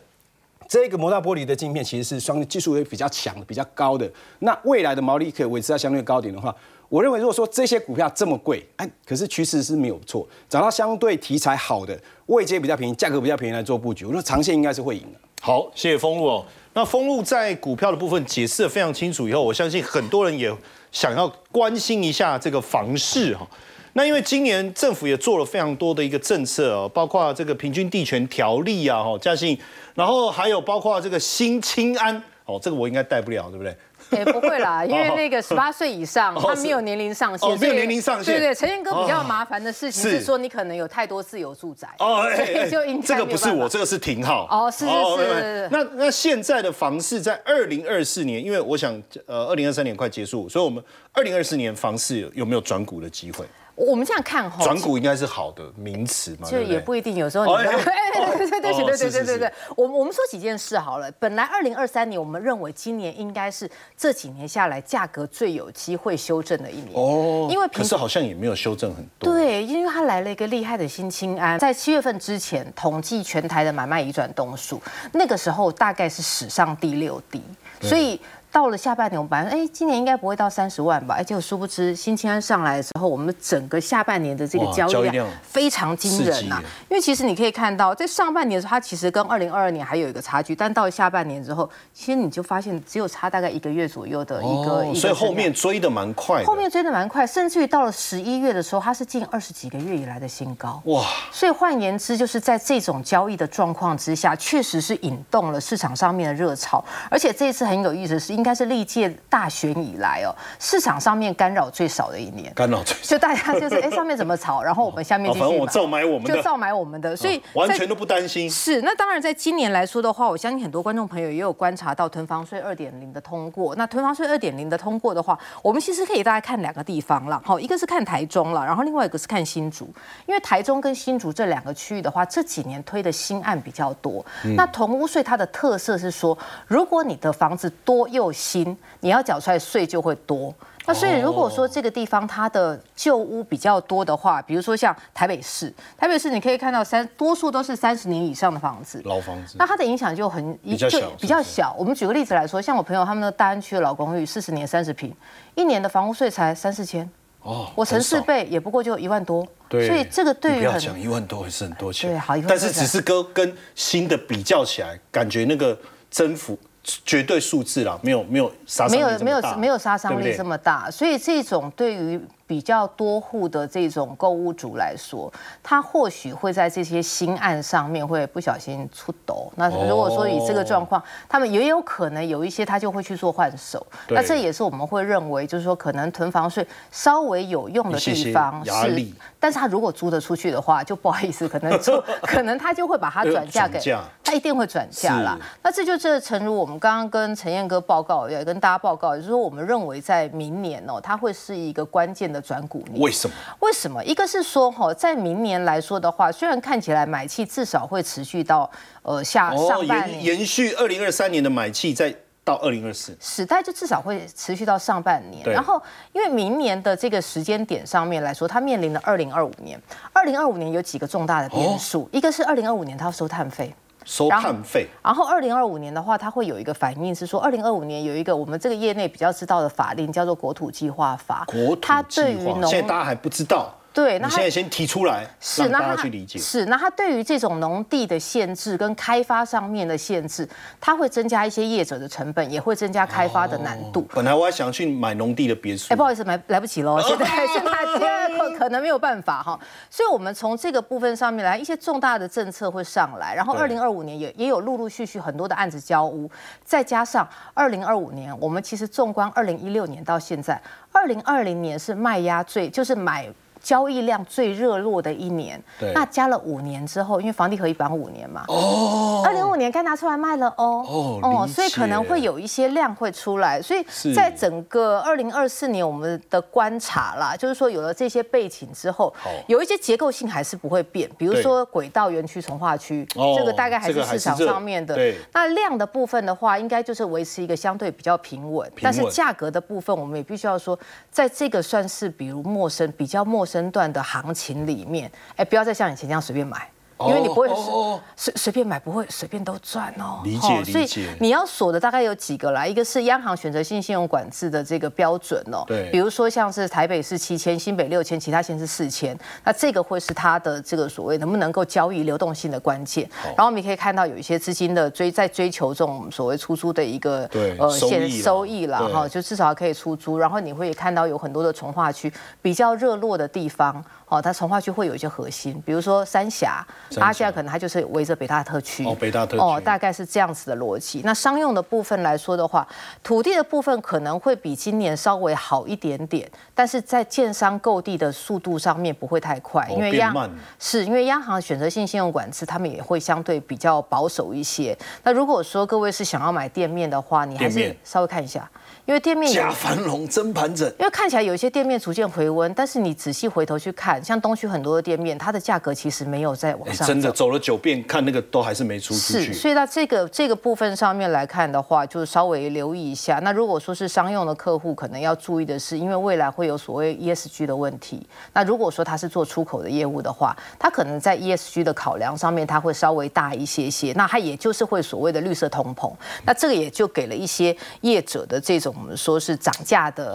这个磨到玻璃的镜片其实是相对技术也比较强、比较高的。那未来的毛利可以维持在相对高点的话，我认为如果说这些股票这么贵，哎，可是趋势是没有错，找到相对题材好的、位阶比较便宜、价格比较便宜来做布局，我说长线应该是会赢的。好，谢谢丰禄。那丰禄在股票的部分解释的非常清楚以后，我相信很多人也想要关心一下这个房市哈。那因为今年政府也做了非常多的一个政策哦，包括这个平均地权条例啊，哈，嘉信，然后还有包括这个新清安，哦，这个我应该带不了，对不对？也不会啦，因为那个十八岁以上，哦他没有年龄上限，哦没有年龄上限对对，陈彦哥比较麻烦的事情是是说，你可能有太多自由住宅，哦，哎所以哎就应该这个不是我，这个是廷浩。哦是是是那那现在的房市在二零二四年，因为我想呃二零二三年快结束，所以我们二零二四年房市有有没有转股的机会？我们这样看哈，转股应该是好的名词嘛，就？也不一定，有时候 对对对对哦对对对对对，我我们说几件事好了。本来二零二三年，我们认为今年应该是这几年下来价格最有机会修正的一年哦，因为平可是好像也没有修正很多。对，因为它来了一个厉害的新青安，在七月份之前统计全台的买卖移转动数，那个时候大概是史上第六低，所以。到了下半年，我们本来哎，今年应该不会到三十万吧？哎，结果殊不知新青安上来的时候，我们整个下半年的这个交易量非常惊人呐、因为其实你可以看到，在上半年的时候，它其实跟二零二二年还有一个差距，但到了下半年之后，其实你就发现只有差大概一个月左右的一个，所以后面追的蛮快的。后面追的蛮快，甚至于到了十一月的时候，它是近二十几个月以来的新高。哇，所以换言之，就是在这种交易的状况之下，确实是引动了市场上面的热潮。而且这一次很有意思的是，应该是历届大选以来哦，市场上面干扰最少的一年。干扰最少就大家就是哎，上面怎么炒，然后我们下面哦继续买反正我照买我们的照买我们的，所以在完全都不担心。是，那当然，在今年来说的话，我相信很多观众朋友也有观察到囤房税二点零的通过。那囤房税二点零的通过的话，我们其实可以大家看两个地方了，好，一个是看台中了，然后另外一个是看新竹，因为台中跟新竹这两个区域的话，这几年推的新案比较多。那同屋税它的特色是说，如果你的房子多又新，你要缴出来税就会多。那所以如果说这个地方它的旧屋比较多的话，比如说像台北市，台北市你可以看到三多数都是三十年以上的房子，老房子。那它的影响就很比较小就比较小。我们举个例子来说，像我朋友他们那个大安区的老公寓，四十年三十平，一年的房屋税才三四千，哦我乘四倍也不过就一万多。对，所以这个对于不要讲一万多还是很多钱，对好但是只是跟跟新的比较起来，感觉那个增幅绝对数字啦，没有没有杀伤没有没有没有杀伤力这么大，所以这种对于比较多户的这种购物主来说，他或许会在这些新案上面会不小心出抖。那如果说以这个状况，他们也有可能有一些他就会去做换手。那这也是我们会认为，就是说可能囤房税稍微有用的地方是但是他如果租得出去的话，就不好意思，可能就 可能他就会把它转嫁给他一定会转嫁啦。那这就是诚如我们刚刚跟陈燕哥报告，也跟大家报告，就是说我们认为在明年哦，它会是一个关键的转股年。为什么？为什么？一个是说哈，在明年来说的话，虽然看起来买气至少会持续到呃下上半年。延续二零二三年的买气，再到二零二四，时代就至少会持续到上半年，然后因为明年的这个时间点上面来说，它面临了二零二五年。二零二五年有几个重大的变数，一个是二零二五年它要收碳费，收碳费，然后二零二五年的话，它会有一个反应是说，二零二五年有一个我们这个业内比较知道的法令叫做国土计划法，国土它计划，现在大家还不知道，对，那现在先提出来，让大是那它家去理解。是那它对于这种农地的限制跟开发上面的限制，它会增加一些业者的成本，也会增加开发的难度。本来我还想去买农地的别墅，哎，不好意思，买来不及喽，现在现在现在可可能没有办法哈，所以我们从这个部分上面来，一些重大的政策会上来，然后二零二五年也也有陆陆续续很多的案子交屋，再加上二零二五年，我们其实纵观二零一六年到现在，二零二零年是卖压最就是买。交易量最热络的一年。对，那加了五年之后，因为房地合一绑五年嘛，哦，二零五年该拿出来卖了哦，哦理所以可能会有一些量会出来，所以在整个二零二四年我们的观察啦，就是说有了这些背景之后，有一些结构性还是不会变，比如说轨道园区从化区，哦这个大概还是市场上面的。对。那量的部分的话，应该就是维持一个相对比较平稳。但是价格的部分，我们也必须要说，在这个算是比如陌生比较陌生身段的行情里面，哎，不要再像以前这样随便买。因为你不会哦哦哦随随便买，不会随便都赚哦。理解哦所以理解你要锁的大概有几个啦，一个是央行选择性信用管制的这个标准哦，对比如说像是台北市七千，新北六千，其他县是四千，那这个会是它的这个所谓能不能够交易流动性的关键。然后我们也可以看到有一些资金的追在追求这种所谓出租的一个对呃收益啦收益啦哈，就至少可以出租。然后你会看到有很多的从化区比较热络的地方。哦，它从化区会有一些核心，比如说三峡、阿夏，可能它就是围着北大特区。哦，北大特区。哦，大概是这样子的逻辑。那商用的部分来说的话，土地的部分可能会比今年稍微好一点点，但是在建商购地的速度上面不会太快，因为央是因为央行选择性信用管制，他们也会相对比较保守一些。那如果说各位是想要买店面的话，你还是稍微看一下。因为店面假繁荣真盘整，因为看起来有一些店面逐渐回温，但是你仔细回头去看，像东区很多的店面，它的价格其实没有在往上。真的走了九遍，看那个都还是没出去。是，所以到这个这个部分上面来看的话，就是稍微留意一下。那如果说是商用的客户，可能要注意的是，因为未来会有所谓 ESG 的问题。那如果说他是做出口的业务的话，他可能在 ESG 的考量上面，他会稍微大一些些。那他也就是会所谓的绿色通膨。那这个也就给了一些业者的这种我们说是涨。价的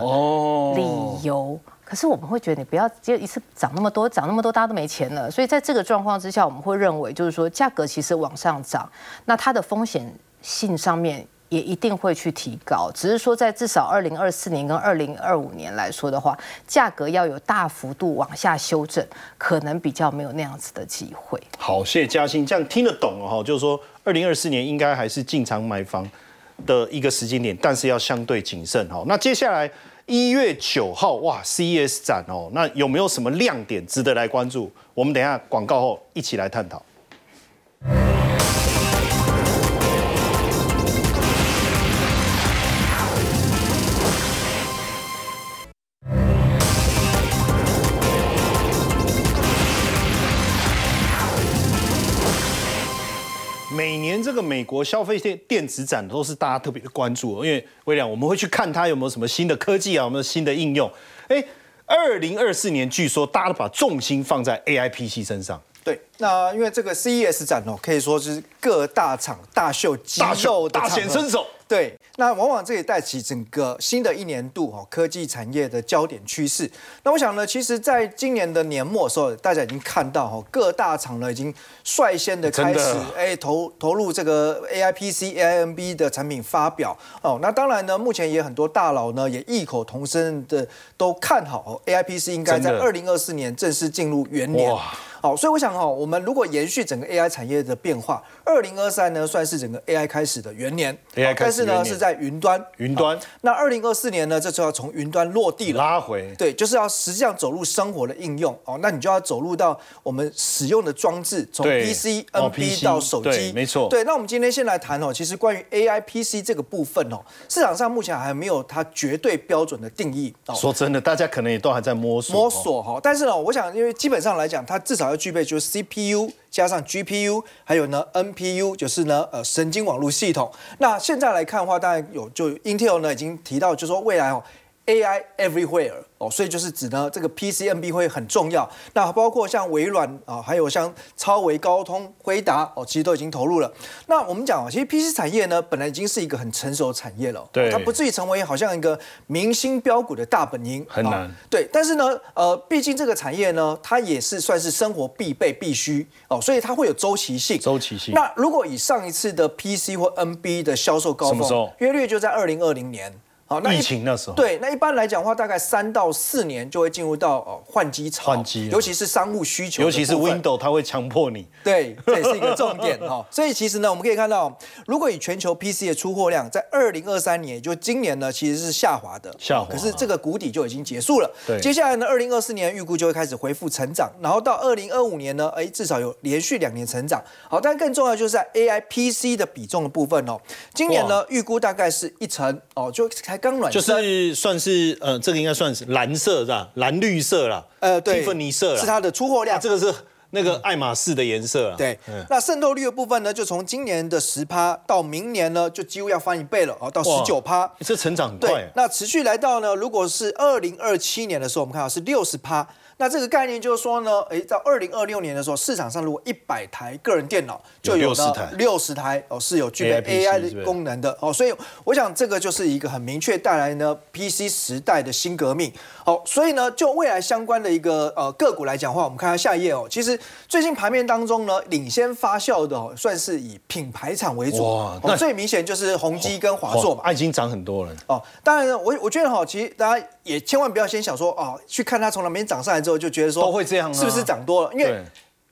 理由，可是我们会觉得你不要就一次涨那么多，涨那么多大家都没钱了。所以在这个状况之下，我们会认为就是说价格其实往上涨，那它的风险性上面也一定会去提高。只是说在至少二零二四年跟二零二五年来说的话，价格要有大幅度往下修正，可能比较没有那样子的机会。好，谢谢嘉欣，这样听得懂哦。就是说二零二四年应该还是进场买房。的一个时间点，但是要相对谨慎哈。那接下来一月九号哇，CES 展哦，那有没有什么亮点值得来关注？我们等下广告后一起来探讨。美国消费电电子展都是大家特别的关注，因为威廉我们会去看它有没有什么新的科技啊，有没有新的应用。哎，二零二四年据说大家都把重心放在 AI PC 身上。对，那因为这个 CES 展哦，可以说是各大厂大秀肌肉大显身手。对，那往往这也带起整个新的一年度哈科技产业的焦点趋势。那我想呢，其实在今年的年末的时候，大家已经看到哈各大厂呢已经率先的开始哎投投入这个 A I P C AIMB 的产品发表哦。那当然呢，目前也很多大佬呢也异口同声的都看好 A I P C 应该在二零二四年正式进入元年。好，所以我想哈，我们如果延续整个 AI 产业的变化，二零二三呢算是整个 AI 开始的元年，AI 开始呢是在云端，云端。那二零二四年呢，这就要从云端落地了，拉回，对，就是要实际上走入生活的应用哦。那你就要走入到我们使用的装置，从 PC、NB 到手机，没错。对，那我们今天先来谈哦，其实关于 AI PC 这个部分哦，市场上目前还没有它绝对标准的定义。说真的，大家可能也都还在摸索，摸索哈。但是呢，我想，因为基本上来讲，它至少要具备就是 CPU 加上 GPU，还有呢 NPU，就是呢呃神经网络系统。那现在来看的话，当然有就 Intel 呢已经提到，就说未来哦 AI everywhere。哦，所以就是指呢，这个 PCNB 会很重要。那包括像微软啊，还有像超微、高通、辉达哦，其实都已经投入了。那我们讲啊，其实 PC 产业呢，本来已经是一个很成熟的产业了，对，它不至于成为好像一个明星标股的大本营，很难。对，但是呢，呃，毕竟这个产业呢，它也是算是生活必备、必须哦，所以它会有周期性。周期性。那如果以上一次的 PC 或 NB 的销售高峰，约略就在二零二零年。好，那疫情那时候，对，那一般来讲的话，大概三到四年就会进入到哦换机潮，换机，尤其是商务需求，尤其是 Windows，它会强迫你，对，这也是一个重点哈。所以其实呢，我们可以看到，如果以全球 PC 的出货量，在二零二三年，也就今年呢，其实是下滑的，下滑。可是这个谷底就已经结束了，对。接下来呢，二零二四年预估就会开始恢复成长，然后到二零二五年呢，哎，至少有连续两年成长。好，但更重要就是在 AI PC 的比重的部分哦，今年呢预估大概是一成哦，就才刚暖身。是算是呃，这个应该算是蓝色是吧？蓝绿色啦，呃，蒂芬尼色是它的出货量。这个是那个爱马仕的颜色啊。对，那渗透率的部分呢，就从今年的十趴到明年呢，就几乎要翻一倍了哦，到十九趴。这成长很快。那持续来到呢，如果是二零二七年的时候，我们看到是六十趴。那这个概念就是说呢，诶，到二零二六年的时候，市场上如果一百台个人电脑就有了六十台哦，是有具备 AI 的功能的哦，所以我想这个就是一个很明确带来呢 PC 时代的新革命。好，所以呢，就未来相关的一个呃个股来讲话，我们看下下一页哦。其实最近盘面当中呢，领先发酵的哦，算是以品牌厂为主。哇，那最明显就是宏基跟华硕嘛，它已经涨很多了。哦，当然呢，我我觉得哈，其实大家也千万不要先想说哦，去看它从哪边涨上来。之后，就觉得说都会这样啊是不是涨多了？因为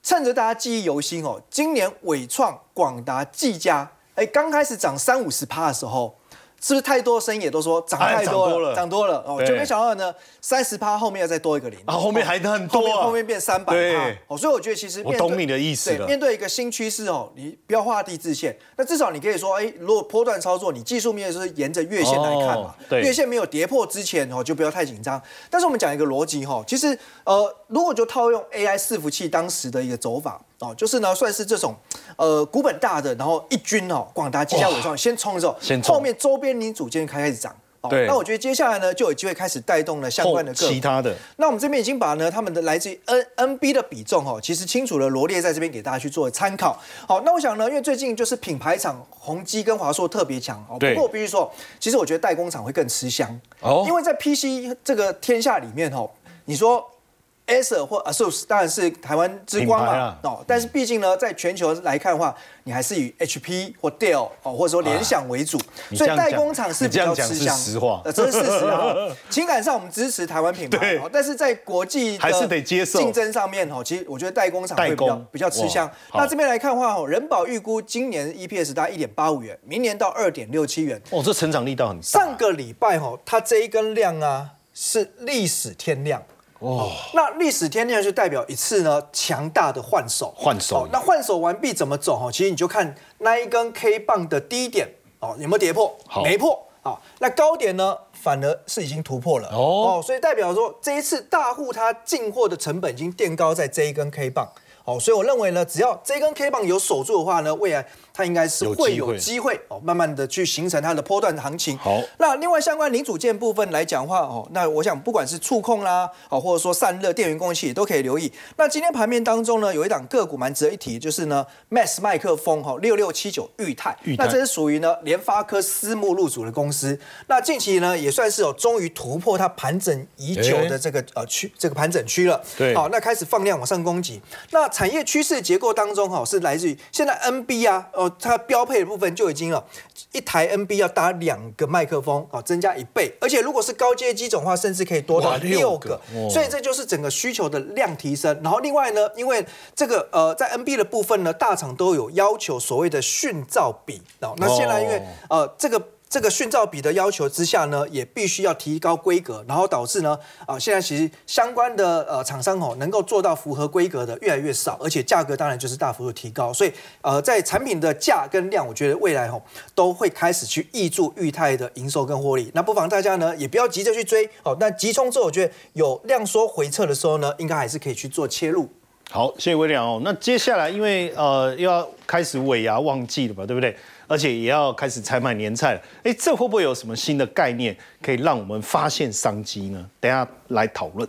趁着大家记忆犹新哦，今年伟创、广达、技嘉，哎，刚开始涨三五十趴的时候，是不是太多声音也都说涨太多了，哎涨多了哦，对。就没想到呢，三十趴后面要再多一个零。啊后面还很多啊。后面变三百对。趴哦，所以我觉得其实我懂你的意思了。面对一个新趋势哦，你不要画地自限，那至少你可以说，哎，如果波段操作，你技术面就是沿着月线来看嘛月线没有跌破之前哦，就不要太紧张。但是我们讲一个逻辑哈，其实呃，如果就套用 AI 伺服器当时的一个走法哦，就是呢算是这种呃股本大的，然后一军哦，广达、技嘉、伟创先冲之冲后面周边零组件开开始涨。哦对那我觉得接下来呢，就有机会开始带动了相关的个其他的那我们这边已经把呢他们的来自于 N N B 的比重哦，其实清楚的罗列在这边给大家去做参考。好，那我想呢，因为最近就是品牌厂宏基跟华硕特别强哦，不对过我必须说，其实我觉得代工厂会更吃香哦因为在 P C 这个天下里面哦，你说。Acer 或 ASUS 当然是台湾之光嘛哦，但是毕竟呢，在全球来看的话，你还是以 HP 或 Dell 哦，或者说联想为主，所以代工厂是比较吃香。实话呃，这是事实啊。情感上我们支持台湾品牌但是在国际的还是得接受竞争上面哦，其实我觉得代工厂会比较比较吃香那这边来看的话哦，人保预估今年 EPS 大概一点八五元，明年到二点六七元。哦，这成长力道很大。上个礼拜哦，它这一根量啊是历史天量。哦，那历史天量就代表一次呢强大的换手，换手。哦那换手完毕怎么走？哈？其实你就看那一根 K 棒的低点。哦有没有跌破？好，没破。好，那高点呢反而是已经突破了。哦。哦，所以代表说这一次大户它进货的成本已经垫高在这一根 K 棒。哦，所以我认为呢，只要这根 K 棒有守住的话呢，未来它应该是会会有机会哦，慢慢的去形成它的波段行情。好那另外相关零组件部分来讲的话，哦，那我想不管是触控啦，哦，或者说散热、电源供应器都可以留意。那今天盘面当中呢，有一档个股蛮值得一提，就是呢，Mass 麦克风哈六六七九裕泰，裕泰那这是属于呢联发科私募入主的公司。那近期呢也算是有终于突破它盘整已久的这个呃区这个盘整区了。对好，那开始放量往上攻击。那产业趋势结构当中哈是来自于现在 NB 啊，哦，它标配的部分就已经了。一台 NB 要搭两个麦克风啊，增加一倍，而且如果是高阶机种的话，甚至可以多到六六个所以这就是整个需求的量提升。然后另外呢，因为这个呃在 NB 的部分呢，大厂都有要求所谓的讯噪比哦，那现在因为呃这个。这个讯噪比的要求之下呢，也必须要提高规格，然后导致呢，啊、现在其实相关的呃厂商哦，能够做到符合规格的越来越少，而且价格当然就是大幅度提高，所以呃，在产品的价跟量，我觉得未来哦都会开始去挹注裕泰的营收跟获利。那不妨大家呢也不要急着去追哦，那急冲之后，我觉得有量缩回撤的时候呢，应该还是可以去做切入。好，谢谢威廉哦。那接下来因为呃又要开始尾牙旺季了嘛，对不对？而且也要开始采买年菜了。哎，这会不会有什么新的概念可以让我们发现商机呢？等下来讨论。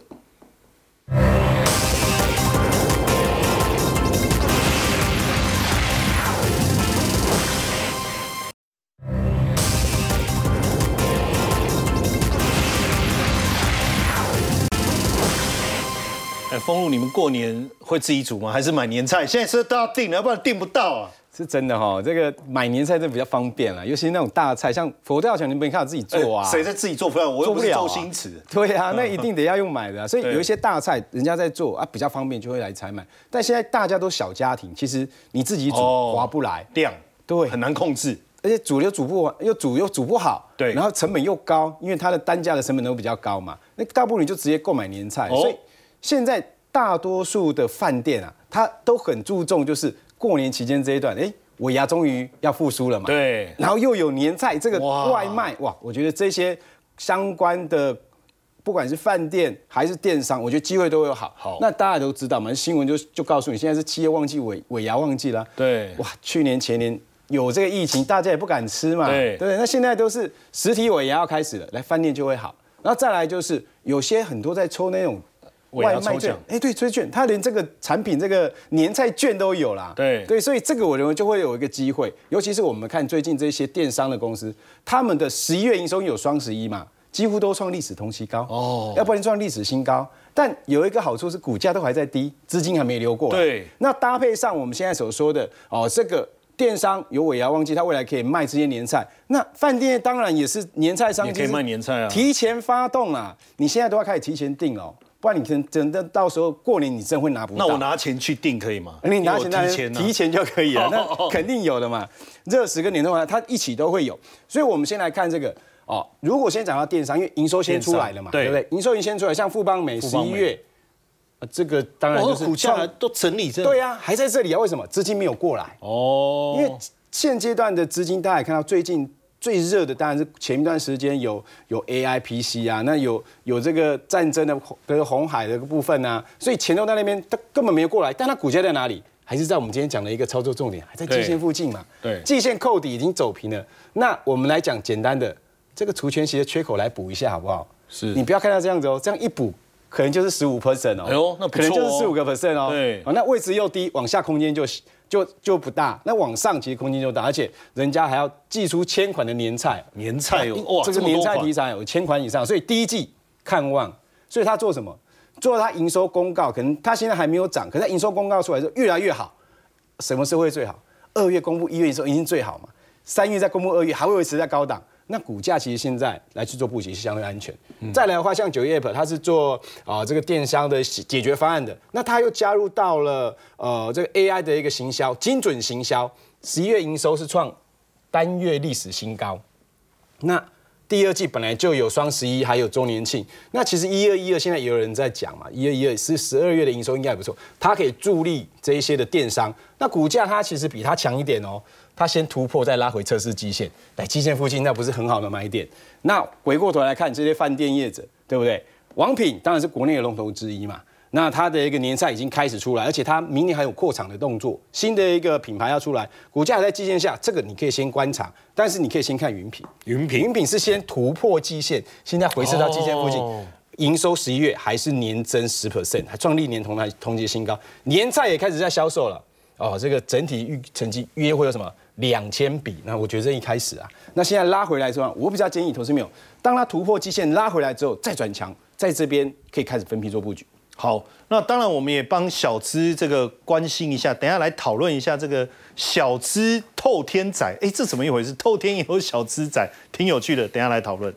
哎，丰禄，你们过年会自己煮吗？还是买年菜？现在是都要订了，要不然订不到啊。是真的哈、这个买年菜真的比较方便了，尤其是那种大菜，像佛跳墙，你没看到自己做啊？哎谁在自己做饭？我又不是周星驰。对啊，那一定得要用买的啊、所以有一些大菜人家在做啊，比较方便就会来采买。但现在大家都小家庭，其实你自己煮哦划不来，量对很难控制。而且煮又煮不完，又煮又煮不好，对然后成本又高，因为它的单价的成本都比较高嘛。那大不如你就直接购买年菜。哦所以现在大多数的饭店啊，它都很注重就是过年期间这一段，哎，尾牙终于要复苏了嘛。对然后又有年菜这个外卖，哇，我觉得这些相关的。不管是饭店还是电商，我觉得机会都有好。好那大家都知道嘛，新闻就就告诉你，现在是七月旺季尾尾牙旺季啦。对哇，去年前年有这个疫情，大家也不敢吃嘛。对对？那现在都是实体尾牙要开始了，来饭店就会好。然后再来就是有些很多在抽那种外卖券哎，对，追券，他连这个产品这个年菜券都有啦。对对，所以这个我认为就会有一个机会，尤其是我们看最近这些电商的公司，他们的十一月营收有双十一嘛，几乎都创历史同期高哦哦，要不然创历史新高。但有一个好处是股价都还在低，资金还没流过来。对那搭配上我们现在所说的哦，这个电商有尾牙旺季，它未来可以卖这些年菜。那饭店当然也是年菜商机，也可以卖年菜啊提前发动啊，你现在都要开始提前订哦。不然你可能真的到时候过年你真会拿不到。那我拿钱去订可以吗？你拿钱因为当然我提前啊提前就可以了，那肯定有的嘛。热食跟年终环它一起都会有，所以我们先来看这个哦。如果先讲到电商，因为营收先出来了嘛，对不对？营收已经先出来，像富邦美十一月，呃这个当然哦就是股价都整理这对啊，还在这里啊？为什么资金没有过来？哦，因为现阶段的资金，大家也看到最近最热的当然是前一段时间有有 AI PC 啊，那有有这个战争的跟红海的部分啊，所以钱都在那边，它根本没有过来，但它股价在哪里？还是在我们今天讲的一个操作重点，还在季线附近嘛？对季线扣底已经走平了。那我们来讲简单的这个除权息的缺口来补一下好不好？是你不要看到这样子哦，这样一补。可能就是十五 percent 哦，哎呦那不可能就是十五个 percent 哦，对哦，那位置又低，往下空间就就就不大，那往上其实空间就大，而且人家还要寄出千款的年菜，年菜有哇，这个年菜题材有千款以上，所以第一季看望，所以他做什么？做他营收公告，可能他现在还没有涨，可是他营收公告出来之后越来越好。什么时候会最好？二月公布，一月营收已经最好嘛？三月再公布，二月还会维持在高档。那股价其实现在来去做布局是相对安全。再来的话，像九月 App，它是做啊、这个电商的解决方案的，那它又加入到了呃这个 AI 的一个行销，精准行销，十一月营收是创单月历史新高。那第二季本来就有双十一，还有周年庆。那其实一二一二现在也有人在讲嘛，一二一二是十二月的营收应该也不错，它可以助力这一些的电商。那股价它其实比它强一点哦，它先突破再拉回测试基线，来基线附近那不是很好的买点。那回过头来看这些饭店业者，对不对？王品当然是国内的龙头之一嘛。那它的一个年赛已经开始出来，而且它明年还有扩厂的动作，新的一个品牌要出来，股价还在基线下，这个你可以先观察，但是你可以先看云品，云品云品是先突破基线，现在回撤到基线附近。哦营收十一月还是年增十 percent，还创历年同台同期新高，年菜也开始在销售了。哦，这个整体预成绩约会有什么两千笔？那我觉得这一开始啊，那现在拉回来之后，我比较建议投资没有，当它突破季线拉回来之后再转强，在这边可以开始分批做布局。好，那当然我们也帮小资这个关心一下，等下来讨论一下这个小资透天仔，哎，这怎么一回事？透天也有小资仔，挺有趣的，等下来讨论。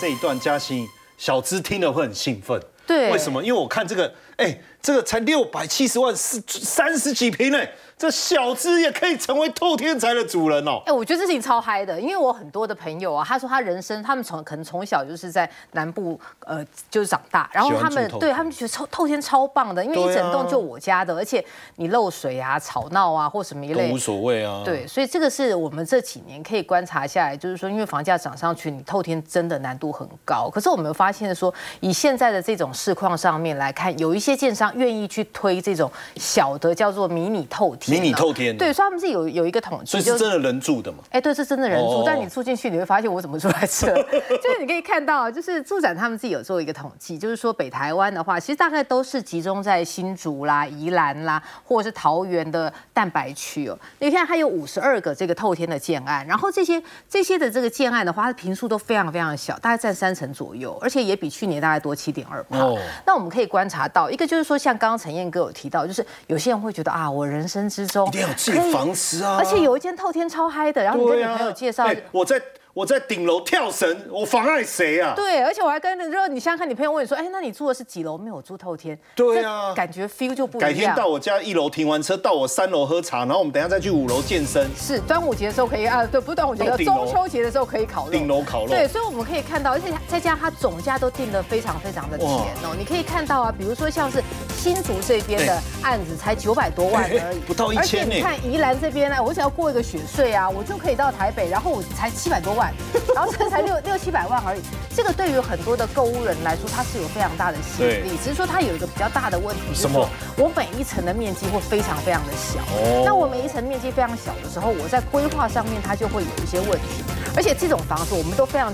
这一段嘉欣小资听了会很兴奋，对。为什么？因为我看这个，哎，这个才六百七十万，是三十几平呢，这小资也可以成为透天才的主人哦。哎、我觉得这事情超嗨的，因为我很多的朋友啊，他说他人生他们从可能从小就是在南部呃就是长大，然后他们对他们觉得透透天超棒的，因为一整栋就我家的，而且你漏水啊、吵闹啊或什么一类都无。所谓啊。对，所以这个是我们这几年可以观察下来，就是说，因为房价涨上去，你透天真的难度很高。可是我们发现说，以现在的这种市况上面来看，有一些建商愿意去推这种小的叫做迷你透天啊、迷你透天对，所以他们是有有一个统计，所以是真的人住的嘛？哎，对，是真的人住，哦但你住进去，你会发现我怎么住在这？就是你可以看到，就是住展他们自己有做一个统计，就是说北台湾的话，其实大概都是集中在新竹啦、宜兰啦，或者是桃园的蛋白区哦。你看它有五十二个这个透天的建案，然后这些这些的这个建案的话，它的平数都非常非常小，大概占三成左右，而且也比去年大概多七点二哦那我们可以观察到，一个就是说，像刚刚陈燕哥有提到，就是有些人会觉得啊，我人生之中一定要有自己房子啊而且有一间透天超嗨的，然后你跟你朋友介绍。哎我在我在顶楼跳绳，我妨碍谁啊？对，而且我还跟如果你想想看，你朋友问你说，哎，那你住的是几楼？没有我住透天。对啊感觉 feel 就不一样。改天到我家一楼停完车，到我三楼喝茶，然后我们等一下再去五楼健身。是端午节的时候可以啊，对，不是端午节中秋节的时候可以烤肉。顶楼烤肉对，所以我们可以看到，而且再加上它总价都定的非常非常的甜哦。你可以看到啊，比如说像是新竹这边的案子才九百多万而已，不到1000而且你看宜兰这边呢，我只要过一个雪隧啊，我就可以到台北，然后我才七百多万，然后这才六六七百万而已。这个对于很多的购物人来说，它是有非常大的吸引力。只是说它有一个比较大的问题，就是什么说我每一层的面积会非常非常的小。哦那我每一层面积非常小的时候，我在规划上面它就会有一些问题。而且这种房子我们都非常